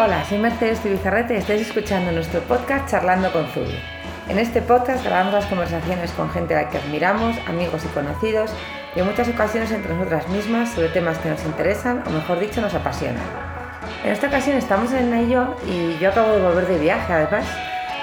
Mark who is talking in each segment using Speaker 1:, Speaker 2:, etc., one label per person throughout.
Speaker 1: Hola, soy Mercedes Tibizarrete y estáis escuchando nuestro podcast Charlando con Zubi. En este podcast grabamos las conversaciones con gente a la que admiramos, amigos y conocidos, y en muchas ocasiones entre nosotras mismas sobre temas que nos interesan o mejor dicho nos apasionan. En esta ocasión estamos en ello y yo acabo de volver de viaje además.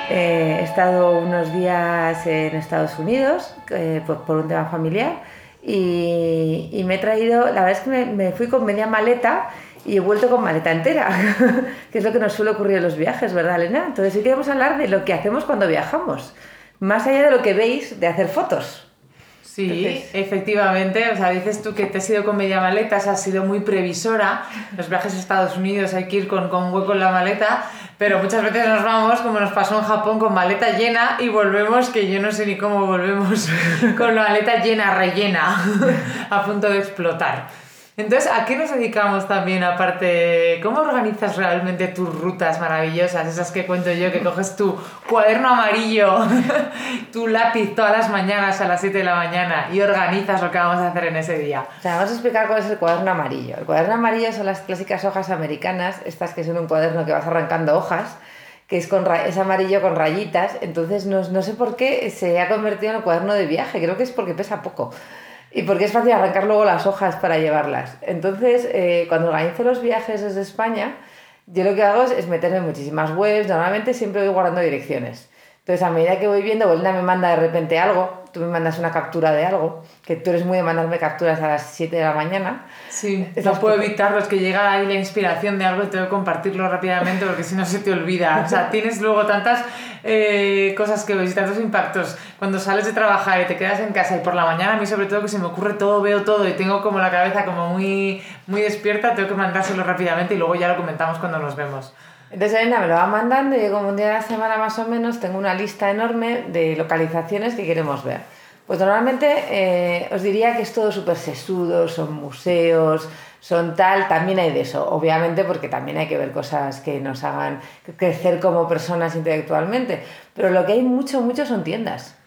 Speaker 1: Eh, he estado unos días en Estados Unidos eh, por, un tema familiar y, me he traído, la verdad es que me, me fui con media maleta y he vuelto con maleta entera, que es lo que nos suele ocurrir en los viajes, ¿verdad, Elena? Entonces hoy queremos hablar de lo que hacemos cuando viajamos, más allá de lo que veis de hacer fotos.
Speaker 2: Sí, efectivamente. O sea, dices tú que te has ido con media maleta, has sido muy previsora. Los viajes a Estados Unidos hay que ir con, con hueco en la maleta, pero muchas veces nos vamos, como nos pasó en Japón, con maleta llena y volvemos, que yo no sé ni cómo volvemos, con la maleta llena, rellena, a punto de explotar. Entonces, ¿a qué nos dedicamos también aparte? ¿Cómo organizas realmente tus rutas maravillosas? Esas que cuento yo, que coges tu cuaderno amarillo, tu lápiz todas las mañanas a las 7 de la mañana y organizas lo que vamos a hacer en ese día.
Speaker 1: O sea, vamos a explicar cuál es el cuaderno amarillo. El cuaderno amarillo son las clásicas hojas americanas, estas que son un cuaderno que vas arrancando hojas que es, con es amarillo con rayitas, entonces no, no sé por qué se ha convertido en el cuaderno de viaje, creo que es porque pesa poco. Y porque es fácil arrancar luego las hojas para llevarlas. Entonces, eh, cuando organizo los viajes desde España, yo lo que hago es, meterme en muchísimas webs. Normalmente siempre voy guardando direcciones. Entonces, a medida que voy viendo, Belinda me manda de repente algo, tú me mandas una captura de algo, que tú eres muy de mandarme capturas a las 7 de la mañana.
Speaker 2: Sí, no puedo evitarlo, es que llega ahí la inspiración de algo y tengo que compartirlo rápidamente porque si no se te olvida. O sea, tienes luego tantas eh, cosas que ves y tantos impactos. Cuando sales de trabajar y te quedas en casa y por la mañana a mí sobre todo que se me ocurre todo, veo todo y tengo como la cabeza como muy, muy despierta, tengo que mandárselo rápidamente y luego ya lo comentamos cuando nos vemos.
Speaker 1: Entonces Elena me lo va mandando y un día de la semana más o menos tengo una lista enorme de localizaciones que queremos ver. Pues normalmente eh, os diría que es todo súper sesudo, son museos, son tal, también hay de eso, obviamente porque también hay que ver cosas que nos hagan crecer como personas intelectualmente, pero lo que hay mucho, mucho son tiendas.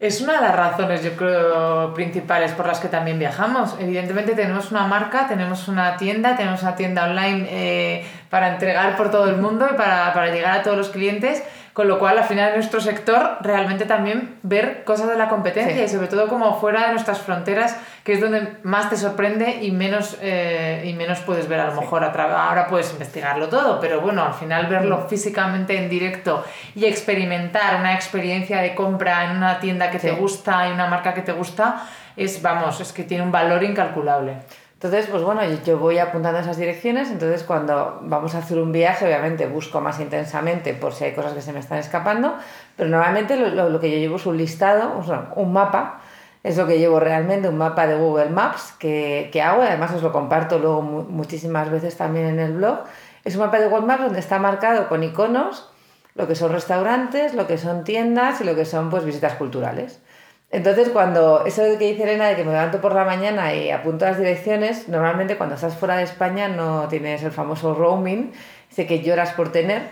Speaker 2: Es una de las razones, yo creo, principales por las que también viajamos. Evidentemente tenemos una marca, tenemos una tienda, tenemos una tienda online eh, para entregar por todo el mundo y para, para llegar a todos los clientes, con lo cual, al final, en nuestro sector, realmente también ver cosas de la competencia y sobre todo como fuera de nuestras fronteras, que es donde más te sorprende y menos, eh, y menos puedes ver a lo mejor. A ahora puedes investigarlo todo, pero bueno, al final verlo físicamente en directo y experimentar una experiencia de compra en una tienda que te gusta y una marca que te gusta, es, vamos, es que tiene un valor incalculable.
Speaker 1: Entonces, pues bueno, yo voy apuntando esas direcciones, entonces cuando vamos a hacer un viaje, obviamente busco más intensamente por si hay cosas que se me están escapando, pero normalmente lo, que yo llevo es un listado, un mapa, es lo que llevo realmente, un mapa de Google Maps que, que hago, además os lo comparto luego muchísimas veces también en el blog. Es un mapa de Google Maps donde está marcado con iconos lo que son restaurantes, lo que son tiendas y lo que son pues visitas culturales. Entonces, cuando eso que dice Elena de que me levanto por la mañana y apunto las direcciones, normalmente cuando estás fuera de España no tienes el famoso roaming, sé que lloras por tener.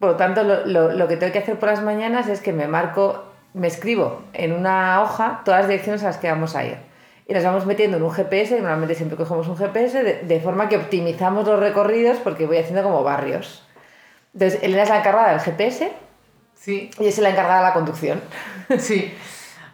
Speaker 1: Por lo tanto, lo, lo, lo, que tengo que hacer por las mañanas es que me marco, me escribo en una hoja todas las direcciones a las que vamos a ir. Y las vamos metiendo en un GPS, y normalmente siempre cogemos un GPS, de, de forma que optimizamos los recorridos porque voy haciendo como barrios. Entonces, Elena es la encargada del GPS
Speaker 2: sí.
Speaker 1: y es la encargada de la conducción.
Speaker 2: Sí.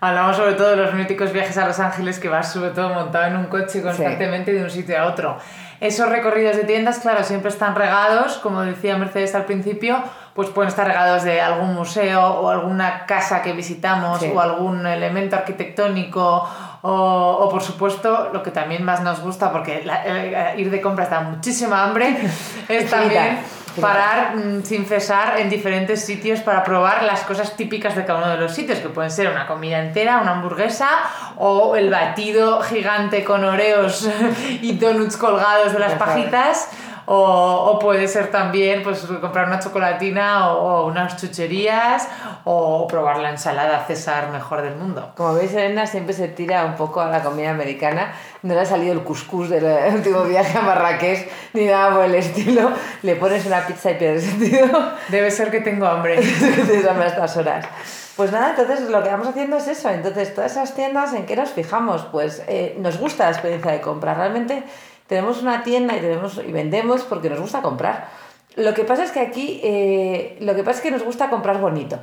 Speaker 2: Hablamos sobre todo de los míticos viajes a Los Ángeles que vas sobre todo montado en un coche constantemente de un sitio a otro. Esos recorridos de tiendas, claro, siempre están regados, como decía Mercedes al principio, pues pueden estar regados de algún museo o alguna casa que visitamos o algún elemento arquitectónico o, o, por supuesto lo que también más nos gusta porque eh, ir de compras da muchísima hambre es también parar mm, sin cesar en diferentes sitios para probar las cosas típicas de cada uno de los sitios, que pueden ser una comida entera, una hamburguesa o el batido gigante con oreos y donuts colgados de las pajitas o, o, puede ser también pues, comprar una chocolatina o, unas chucherías o probar la ensalada César mejor del mundo.
Speaker 1: Como veis, Elena siempre se tira un poco a la comida americana. No le ha salido el couscous del último viaje a Marrakech ni nada por el estilo. Le pones una pizza y pierdes sentido.
Speaker 2: Debe ser que tengo hambre.
Speaker 1: Tienes hambre a estas horas. Pues nada, entonces lo que vamos haciendo es eso. Entonces, todas esas tiendas, ¿en qué nos fijamos? Pues eh, nos gusta la experiencia de compra. Realmente tenemos una tienda y, tenemos, y vendemos porque nos gusta comprar. Lo que pasa es que aquí, eh, lo que pasa es que nos gusta comprar bonito.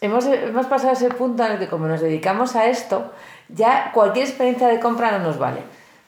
Speaker 1: Hemos, hemos pasado ese punto en el que como nos dedicamos a esto, ya cualquier experiencia de compra no nos vale.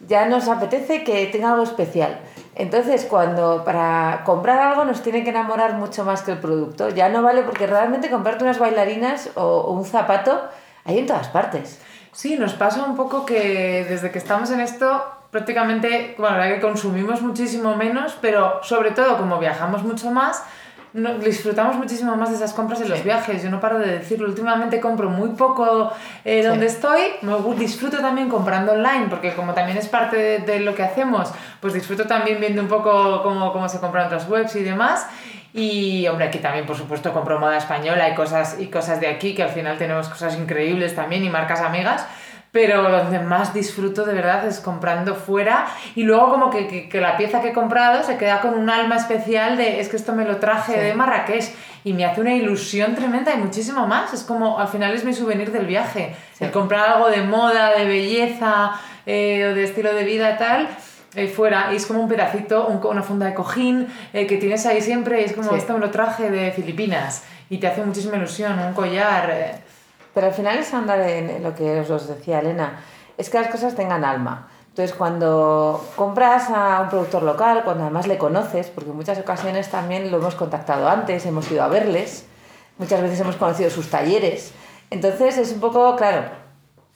Speaker 1: Ya nos apetece que tenga algo especial. Entonces, cuando para comprar algo nos tiene que enamorar mucho más que el producto, ya no vale porque realmente comprarte unas bailarinas o, un zapato hay en todas partes.
Speaker 2: Sí, nos pasa un poco que desde que estamos en esto prácticamente, bueno, la que consumimos muchísimo menos, pero sobre todo como viajamos mucho más, no, disfrutamos muchísimo más de esas compras en los viajes. Yo no paro de decirlo. Últimamente compro muy poco eh, donde estoy. Me disfruto también comprando online, porque como también es parte de, lo que hacemos, pues disfruto también viendo un poco cómo, cómo se compran otras webs y demás. Y hombre, aquí también, por supuesto, compro moda española y cosas, y cosas de aquí, que al final tenemos cosas increíbles también y marcas amigas pero donde más disfruto de verdad es comprando fuera y luego como que, que, que, la pieza que he comprado se queda con un alma especial de es que esto me lo traje de Marrakech y me hace una ilusión tremenda y muchísimo más. Es como al final es mi souvenir del viaje. El comprar algo de moda, de belleza eh, o de estilo de vida tal. Eh, fuera y es como un pedacito, un, una funda de cojín eh, que tienes ahí siempre y es como esto me lo traje de Filipinas y te hace muchísima ilusión, un collar.
Speaker 1: Pero al final es andar en lo que os decía Elena, es que las cosas tengan alma. Entonces, cuando compras a un productor local, cuando además le conoces, porque en muchas ocasiones también lo hemos contactado antes, hemos ido a verles, muchas veces hemos conocido sus talleres. Entonces, es un poco, claro,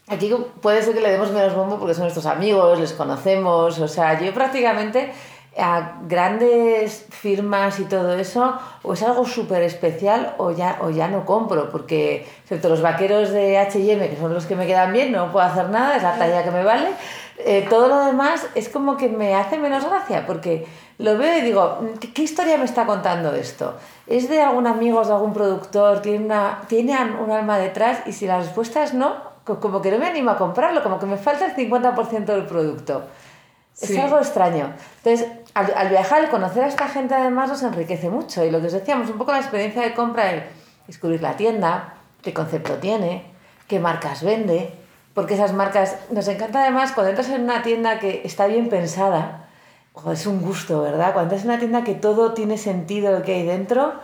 Speaker 1: aquí puede ser que le demos menos bombo porque son nuestros amigos, les conocemos, o sea, yo prácticamente a grandes firmas y todo eso, o es algo súper especial o ya, o ya no compro, porque excepto los vaqueros de HM, que son los que me quedan bien, no puedo hacer nada, es la talla que me vale, eh, todo lo demás es como que me hace menos gracia, porque lo veo y digo, ¿qué, historia me está contando esto? ¿Es de algún amigo, de algún productor? ¿Tiene, una, ¿Tiene un alma detrás? Y si la respuesta es no, como que no me animo a comprarlo, como que me falta el 50% del producto. Es algo extraño. Entonces, al, viajar, el conocer a esta gente además nos enriquece mucho. Y lo que os decíamos, un poco la experiencia de compra es descubrir la tienda, qué concepto tiene, qué marcas vende, porque esas marcas, nos encanta además cuando entras en una tienda que está bien pensada, es un gusto, ¿verdad? Cuando entras en una tienda que todo tiene sentido lo que hay dentro,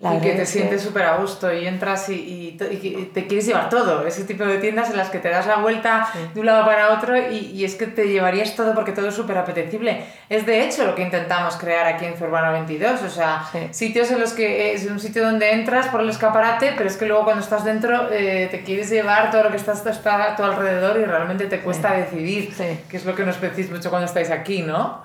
Speaker 2: y que te sientes súper a gusto y entras y, y, te quieres llevar todo. Ese tipo de tiendas en las que te das la vuelta de un lado para otro y, es que te llevarías todo porque todo es súper apetecible. Es de hecho lo que intentamos crear aquí en Zurbano 22. O sea, sitios en los que es un sitio donde entras por el escaparate, pero es que luego cuando estás dentro eh, te quieres llevar todo lo que está, está a tu alrededor y realmente te cuesta decidir, que es lo que nos decís mucho cuando estáis aquí, ¿no?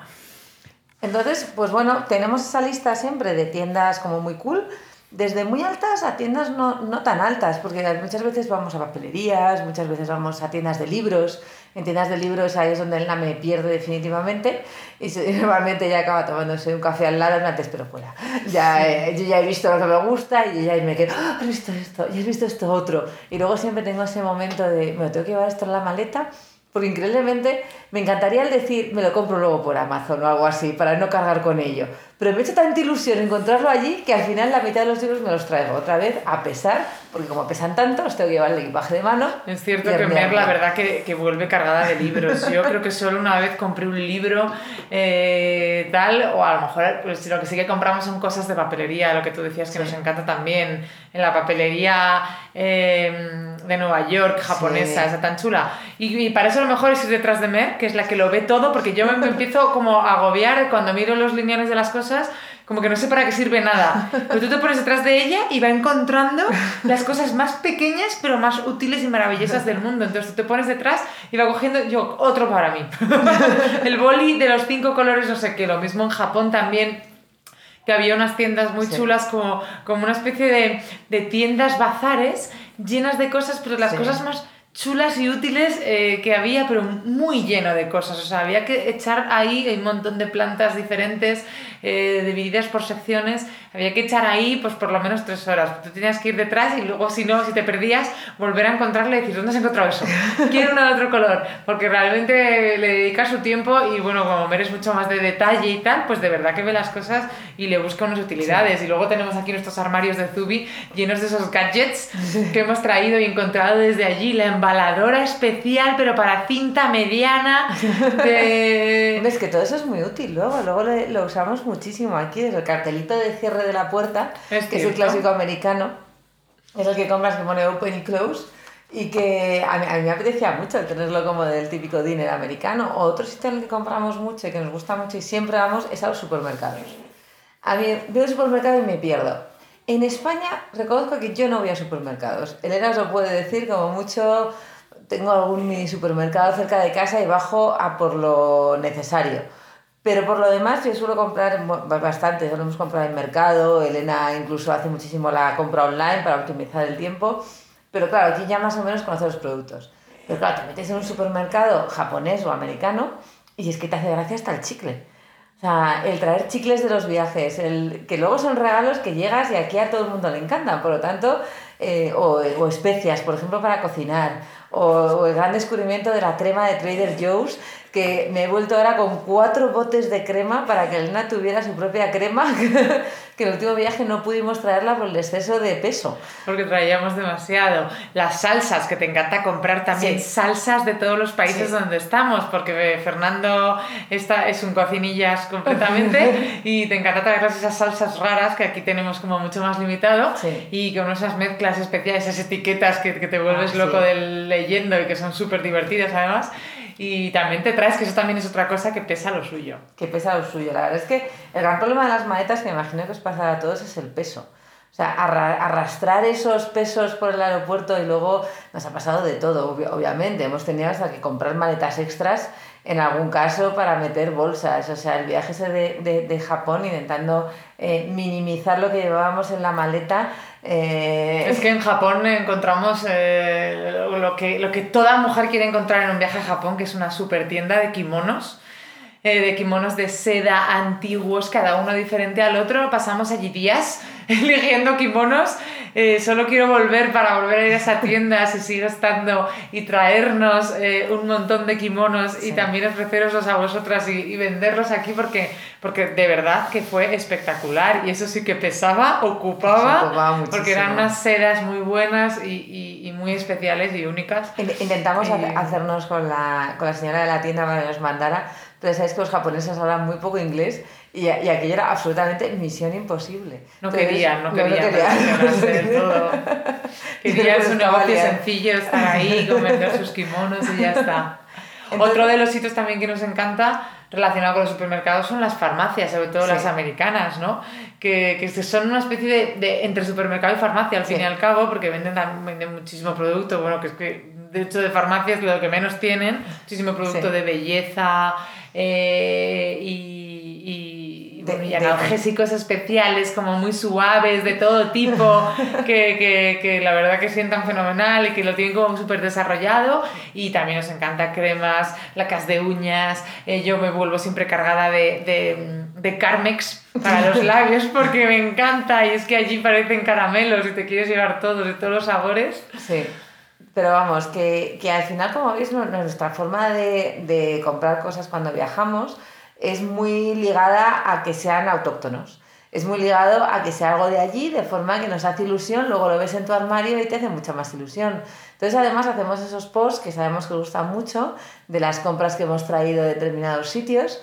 Speaker 1: Entonces, pues bueno, tenemos esa lista siempre de tiendas como muy cool, desde muy altas a tiendas no, no, tan altas, porque muchas veces vamos a papelerías, muchas veces vamos a tiendas de libros. En tiendas de libros ahí es donde Elena me pierde definitivamente y normalmente ya acaba tomándose un café al lado pero fuera. Ya, eh, yo ya he visto lo que me gusta y ya me quedo, ¡Ah, has visto esto, y has visto esto otro. Y luego siempre tengo ese momento de, me tengo que llevar esto en la maleta porque increíblemente me encantaría el decir, me lo compro luego por Amazon o algo así, para no cargar con ello. Pero me he hecho tanta ilusión encontrarlo allí que al final la mitad de los libros me los traigo otra vez, a pesar, porque como pesan tanto, los tengo que llevar el equipaje de mano.
Speaker 2: Es cierto que Mer, la verdad, que, que, vuelve cargada de libros. Yo creo que solo una vez compré un libro eh, tal, o a lo mejor pues, lo que sí que compramos son cosas de papelería, lo que tú decías que nos encanta también, en la papelería eh, de Nueva York, japonesa, esa tan chula. Y, y, para eso lo mejor es ir detrás de Mer, que es la que lo ve todo, porque yo me, empiezo como a agobiar cuando miro los lineales de las cosas, como que no sé para qué sirve nada. Pero tú te pones detrás de ella y va encontrando las cosas más pequeñas, pero más útiles y maravillosas del mundo. Entonces tú te pones detrás y va cogiendo, yo, otro para mí. El boli de los cinco colores, no sé qué, lo mismo en Japón también que había unas tiendas muy chulas como, como una especie de, de, tiendas bazares llenas de cosas, pero las cosas más chulas y útiles eh, que había, pero muy lleno de cosas. O sea, había que echar ahí un montón de plantas diferentes, eh, divididas por secciones. Había que echar ahí, pues por lo menos tres horas. Tú tenías que ir detrás y luego, si no, si te perdías, volver a encontrarle y decir, ¿dónde has encontrado eso? Quiero uno de otro color. Porque realmente le dedicas su tiempo y, bueno, como eres mucho más de detalle y tal, pues de verdad que ve las cosas y le busca unas utilidades. Y luego tenemos aquí nuestros armarios de Zubi llenos de esos gadgets que hemos traído y encontrado desde allí, la embaladora especial, pero para cinta mediana. De...
Speaker 1: es que todo eso es muy útil luego, luego lo, usamos muchísimo aquí, es el cartelito de cierre de la puerta, que es el clásico americano, es el que compras que pone open y close. Y que a mí, me apetecía mucho tenerlo como del típico dinner americano. O otro sitio en el que compramos mucho y que nos gusta mucho y siempre vamos es a los supermercados. A mí veo el supermercado y me pierdo. En España reconozco que yo no voy a supermercados. Elena os lo puede decir, como mucho tengo algún mini supermercado cerca de casa y bajo a por lo necesario. Pero por lo demás yo suelo comprar bastante, hemos comprado en mercado, Elena incluso hace muchísimo la compra online para optimizar el tiempo. Pero claro, aquí ya más o menos conoces los productos. Pero claro, te metes en un supermercado japonés o americano y es que te hace gracia hasta el chicle. Sea, el traer chicles de los viajes, el, que luego son regalos que llegas y aquí a todo el mundo le encantan. Por lo tanto, eh, o, o, especias, por ejemplo, para cocinar, o, o, el gran descubrimiento de la crema de Trader Joe's, que me he vuelto ahora con cuatro botes de crema para que Elena tuviera su propia crema, que el último viaje no pudimos traerla por el exceso de peso.
Speaker 2: Porque traíamos demasiado. Las salsas, que te encanta comprar también salsas de todos los países donde estamos, porque Fernando está, es un cocinillas completamente y te encanta traer esas salsas raras que aquí tenemos como mucho más limitado y con esas mezclas especiales, esas etiquetas que, que te vuelves ah, loco del leyendo y que son súper divertidas además. Y también te traes, que eso también es otra cosa que pesa lo suyo.
Speaker 1: Que pesa lo suyo. La verdad es que el gran problema de las maletas, que me imagino que os pasará a todos, es el peso. O sea, arrastrar esos pesos por el aeropuerto y luego nos ha pasado de todo, obviamente. Hemos tenido hasta que comprar maletas extras en algún caso para meter bolsas. O sea, el viaje ese de, de, Japón intentando eh, minimizar lo que llevábamos en la maleta. Eh,
Speaker 2: es que en Japón encontramos eh, lo, que, lo que toda mujer quiere encontrar en un viaje a Japón, que es una super tienda de kimonos. De kimonos de seda antiguos, cada uno diferente al otro. Pasamos allí días eligiendo kimonos. Eh, solo quiero volver para volver a ir a esa tienda si sigue estando y traernos eh, un montón de kimonos. Y también ofreceroslos a vosotras y, venderlos aquí porque, porque de verdad que fue espectacular. Y eso sí que pesaba, ocupaba, porque eran unas sedas muy buenas y, y, muy especiales y únicas.
Speaker 1: Intentamos eh, hacernos con la, con la señora de la tienda para que nos mandara, pero sabéis que los japoneses hablan muy poco inglés y, y aquello era absolutamente misión imposible.
Speaker 2: No querían, no querían. No, querían. todo. Querían su negocio sencillo, estar ahí, vender sus kimonos y ya está. Otro de los sitios también que nos encanta relacionado con los supermercados son las farmacias, sobre todo las americanas, ¿no? Que, que, son una especie de, de, entre supermercado y farmacia al fin y al cabo, porque venden, venden muchísimo producto, bueno, que es que de hecho de farmacias lo que menos tienen, muchísimo producto de belleza eh, y de, y analgésicos especiales, como muy suaves, de todo tipo, que, que, que, la verdad que sientan fenomenal y que lo tienen como súper desarrollado. Y también nos encanta cremas, lacas de uñas. Eh, yo me vuelvo siempre cargada de, de, de Carmex para los labios porque me encanta y es que allí parecen caramelos y te quieres llevar todos, de todos los sabores.
Speaker 1: Sí. Pero vamos, que, que al final, como veis, nuestra forma de, de comprar cosas cuando viajamos es muy ligada a que sean autóctonos. Es muy ligado a que sea algo de allí, de forma que nos hace ilusión, luego lo ves en tu armario y te hace mucha más ilusión. Entonces, además, hacemos esos posts que sabemos que gustan mucho de las compras que hemos traído de determinados sitios,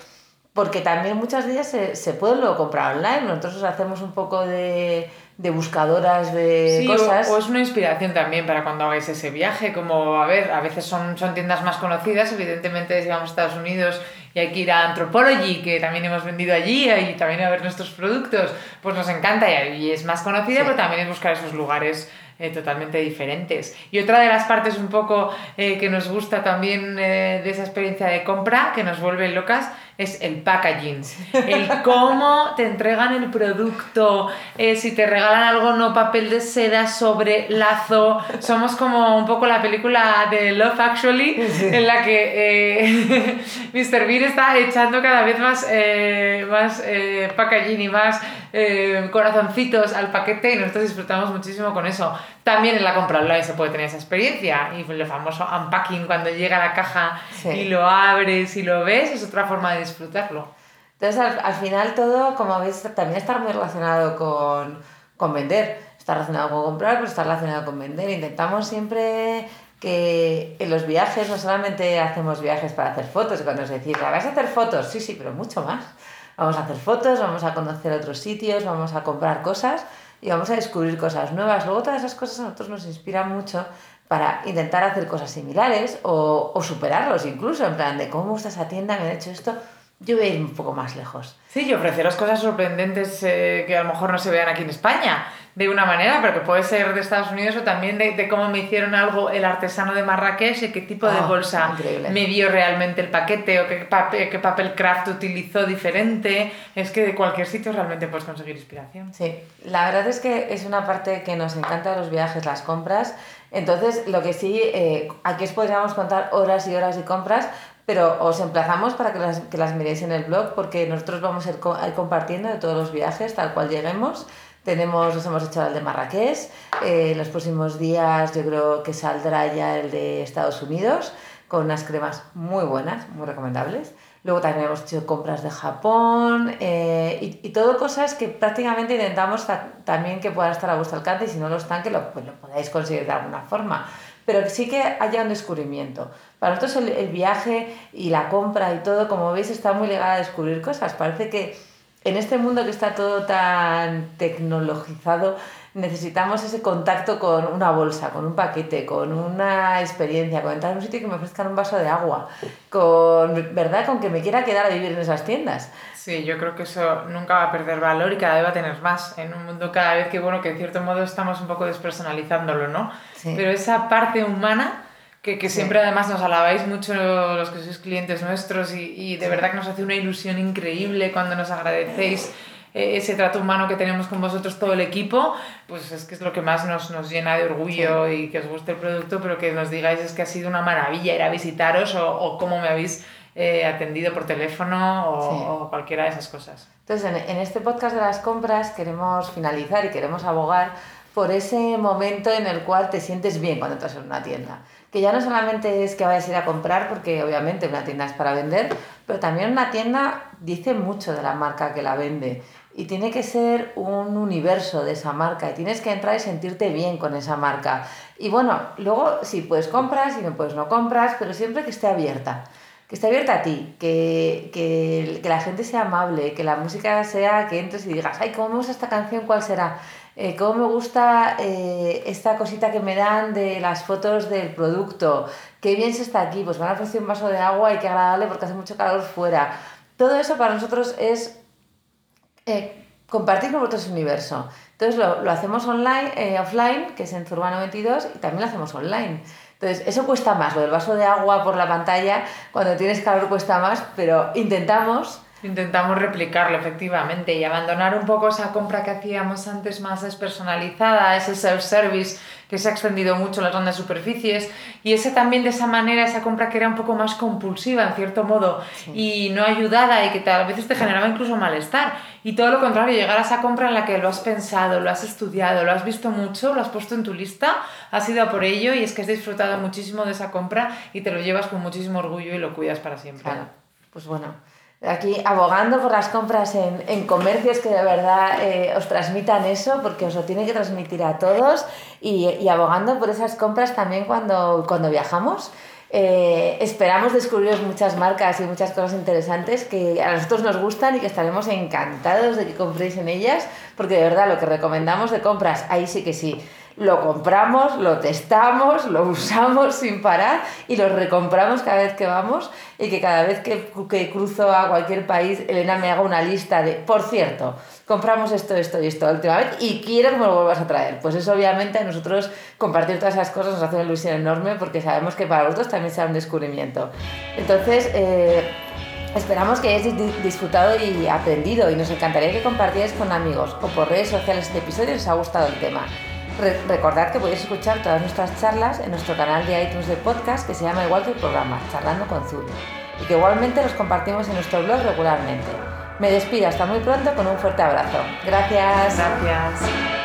Speaker 1: porque también muchas de ellas se, se pueden luego comprar online. Nosotros hacemos un poco de, de buscadoras de cosas.
Speaker 2: O, o, es una inspiración también para cuando hagáis ese viaje, como, a ver, a veces son, son tiendas más conocidas, evidentemente si vamos a Estados Unidos y hay que ir a Anthropology, que también hemos vendido allí, y también a ver nuestros productos, pues nos encanta y es más conocida, pero también es buscar esos lugares eh, totalmente diferentes. Y otra de las partes un poco eh, que nos gusta también eh, de esa experiencia de compra, que nos vuelve locas, es el packaging. El cómo te entregan el producto, eh, si te regalan algo, no papel de seda sobre lazo. Somos como un poco la película de Love Actually, en la que eh, Mr. Bean está echando cada vez más, eh, más packaging y más corazoncitos al paquete y nosotros disfrutamos muchísimo con eso. También en la compra online se puede tener esa experiencia y el famoso unpacking cuando llega la caja y lo abres y lo ves es otra forma de disfrutarlo.
Speaker 1: Entonces, al, final todo, como veis, también está muy relacionado con, con vender. Está relacionado con comprar, pero está relacionado con vender. Intentamos siempre que en los viajes no solamente hacemos viajes para hacer fotos, cuando nos decís, ¿vas a hacer fotos? Sí, sí, pero mucho más. Vamos a hacer fotos, vamos a conocer otros sitios, vamos a comprar cosas y vamos a descubrir cosas nuevas. Luego todas esas cosas a nosotros nos inspiran mucho para intentar hacer cosas similares o, superarlos incluso, en plan de cómo gusta esa tienda, me ha hecho esto, yo voy a ir un poco más lejos.
Speaker 2: Sí, y ofreceros cosas sorprendentes eh, que a lo mejor no se vean aquí en España de una manera, pero que puede ser de Estados Unidos o también de, de cómo me hicieron algo el artesano de Marrakech y qué tipo de
Speaker 1: Ah,
Speaker 2: bolsa
Speaker 1: increíble.
Speaker 2: me dio realmente el paquete o qué papel, qué papel craft utilizó diferente. Es que de cualquier sitio realmente puedes conseguir inspiración.
Speaker 1: Sí, la verdad es que es una parte que nos encanta de los viajes, las compras. Entonces, lo que sí, eh, aquí os podríamos contar horas y horas de compras, pero os emplazamos para que las, que las miréis en el blog porque nosotros vamos a ir, co- a ir compartiendo de todos los viajes tal cual lleguemos. Tenemos, nos hemos hecho el de Marrakech, eh, en los próximos días yo creo que saldrá ya el de Estados Unidos con unas cremas muy buenas, muy recomendables. Luego también hemos hecho compras de Japón eh, y, y todo cosas que prácticamente intentamos ta- también que puedan estar a vuestro alcance y si no lo están, que lo, pues lo podáis conseguir de alguna forma. Pero sí que haya un descubrimiento. Para nosotros el, el viaje y la compra y todo, como veis, está muy ligado a descubrir cosas. Parece que en este mundo que está todo tan tecnologizado, necesitamos ese contacto con una bolsa, con un paquete, con una experiencia, con entrar a un sitio y que me ofrezcan un vaso de agua, con, ¿verdad? Con que me quiera quedar a vivir en esas tiendas.
Speaker 2: Sí, yo creo que eso nunca va a perder valor y cada vez va a tener más en un mundo cada vez que, bueno, que de cierto modo estamos un poco despersonalizándolo, ¿no?
Speaker 1: Sí.
Speaker 2: Pero esa parte humana que, que
Speaker 1: Sí.
Speaker 2: siempre además nos alabáis mucho los que sois clientes nuestros y, y de verdad que nos hace una ilusión increíble cuando nos agradecéis eh, ese trato humano que tenemos con vosotros todo el equipo, pues es que es lo que más nos, nos llena de orgullo y que os guste el producto, pero que nos digáis es que ha sido una maravilla ir a visitaros o, o cómo me habéis eh, atendido por teléfono o,
Speaker 1: Sí.
Speaker 2: o cualquiera de esas cosas.
Speaker 1: Entonces, en, en este podcast de las compras queremos finalizar y queremos abogar por ese momento en el cual te sientes bien cuando entras en una tienda. Que ya no solamente es que vayas a ir a comprar, porque obviamente una tienda es para vender, pero también una tienda dice mucho de la marca que la vende. Y tiene que ser un universo de esa marca y tienes que entrar y sentirte bien con esa marca. Y bueno, luego si puedes compras y no puedes no compras, pero siempre que esté abierta que esté abierta a ti, que, que, que la gente sea amable, que la música sea que entres y digas, ay, ¿cómo me gusta esta canción? ¿Cuál será? Eh, ¿Cómo me gusta eh, esta cosita que me dan de las fotos del producto? Qué bien se está aquí, pues me han ofrecido un vaso de agua y qué agradable porque hace mucho calor fuera. Todo eso para nosotros es eh, compartir con vosotros universo. Entonces lo, lo hacemos online, eh, offline, que es en Zurbano 22, y también lo hacemos online. Entonces, eso cuesta más, lo del vaso de agua por la pantalla, cuando tienes calor cuesta más, pero intentamos
Speaker 2: Intentamos replicarlo efectivamente y abandonar un poco esa compra que hacíamos antes más despersonalizada, ese self-service que se ha extendido mucho en las grandes superficies y ese también de esa manera, esa compra que era un poco más compulsiva en cierto modo y no ayudada y que a veces te generaba incluso malestar. Y todo lo contrario, llegar a esa compra en la que lo has pensado, lo has estudiado, lo has visto mucho, lo has puesto en tu lista, has ido a por ello y es que has disfrutado muchísimo de esa compra y te lo llevas con muchísimo orgullo y lo cuidas para siempre.
Speaker 1: Claro, pues bueno, aquí abogando por las compras en, en comercios que de verdad eh, os transmitan eso, porque os lo tiene que transmitir a todos, y, y abogando por esas compras también cuando, cuando viajamos. Eh, esperamos descubriros muchas marcas y muchas cosas interesantes que a nosotros nos gustan y que estaremos encantados de que compréis en ellas, porque de verdad lo que recomendamos de compras, ahí sí que sí, lo compramos, lo testamos, lo usamos sin parar y lo recompramos cada vez que vamos y que cada vez que, que cruzo a cualquier país, Elena me haga una lista de, por cierto, compramos esto, esto y esto la última vez y quiero que me lo vuelvas a traer. Pues eso obviamente a nosotros compartir todas esas cosas nos hace una ilusión enorme porque sabemos que para vosotros también será un descubrimiento. Entonces, eh, Esperamos que hayáis di- disfrutado y aprendido y nos encantaría que compartierais con amigos o por redes sociales este episodio si os ha gustado el tema. Re- recordad que podéis escuchar todas nuestras charlas en nuestro canal de iTunes de podcast que se llama igual que el programa, Charlando con Zuli, y que igualmente los compartimos en nuestro blog regularmente. Me despido hasta muy pronto con un fuerte abrazo. Gracias.
Speaker 2: Gracias.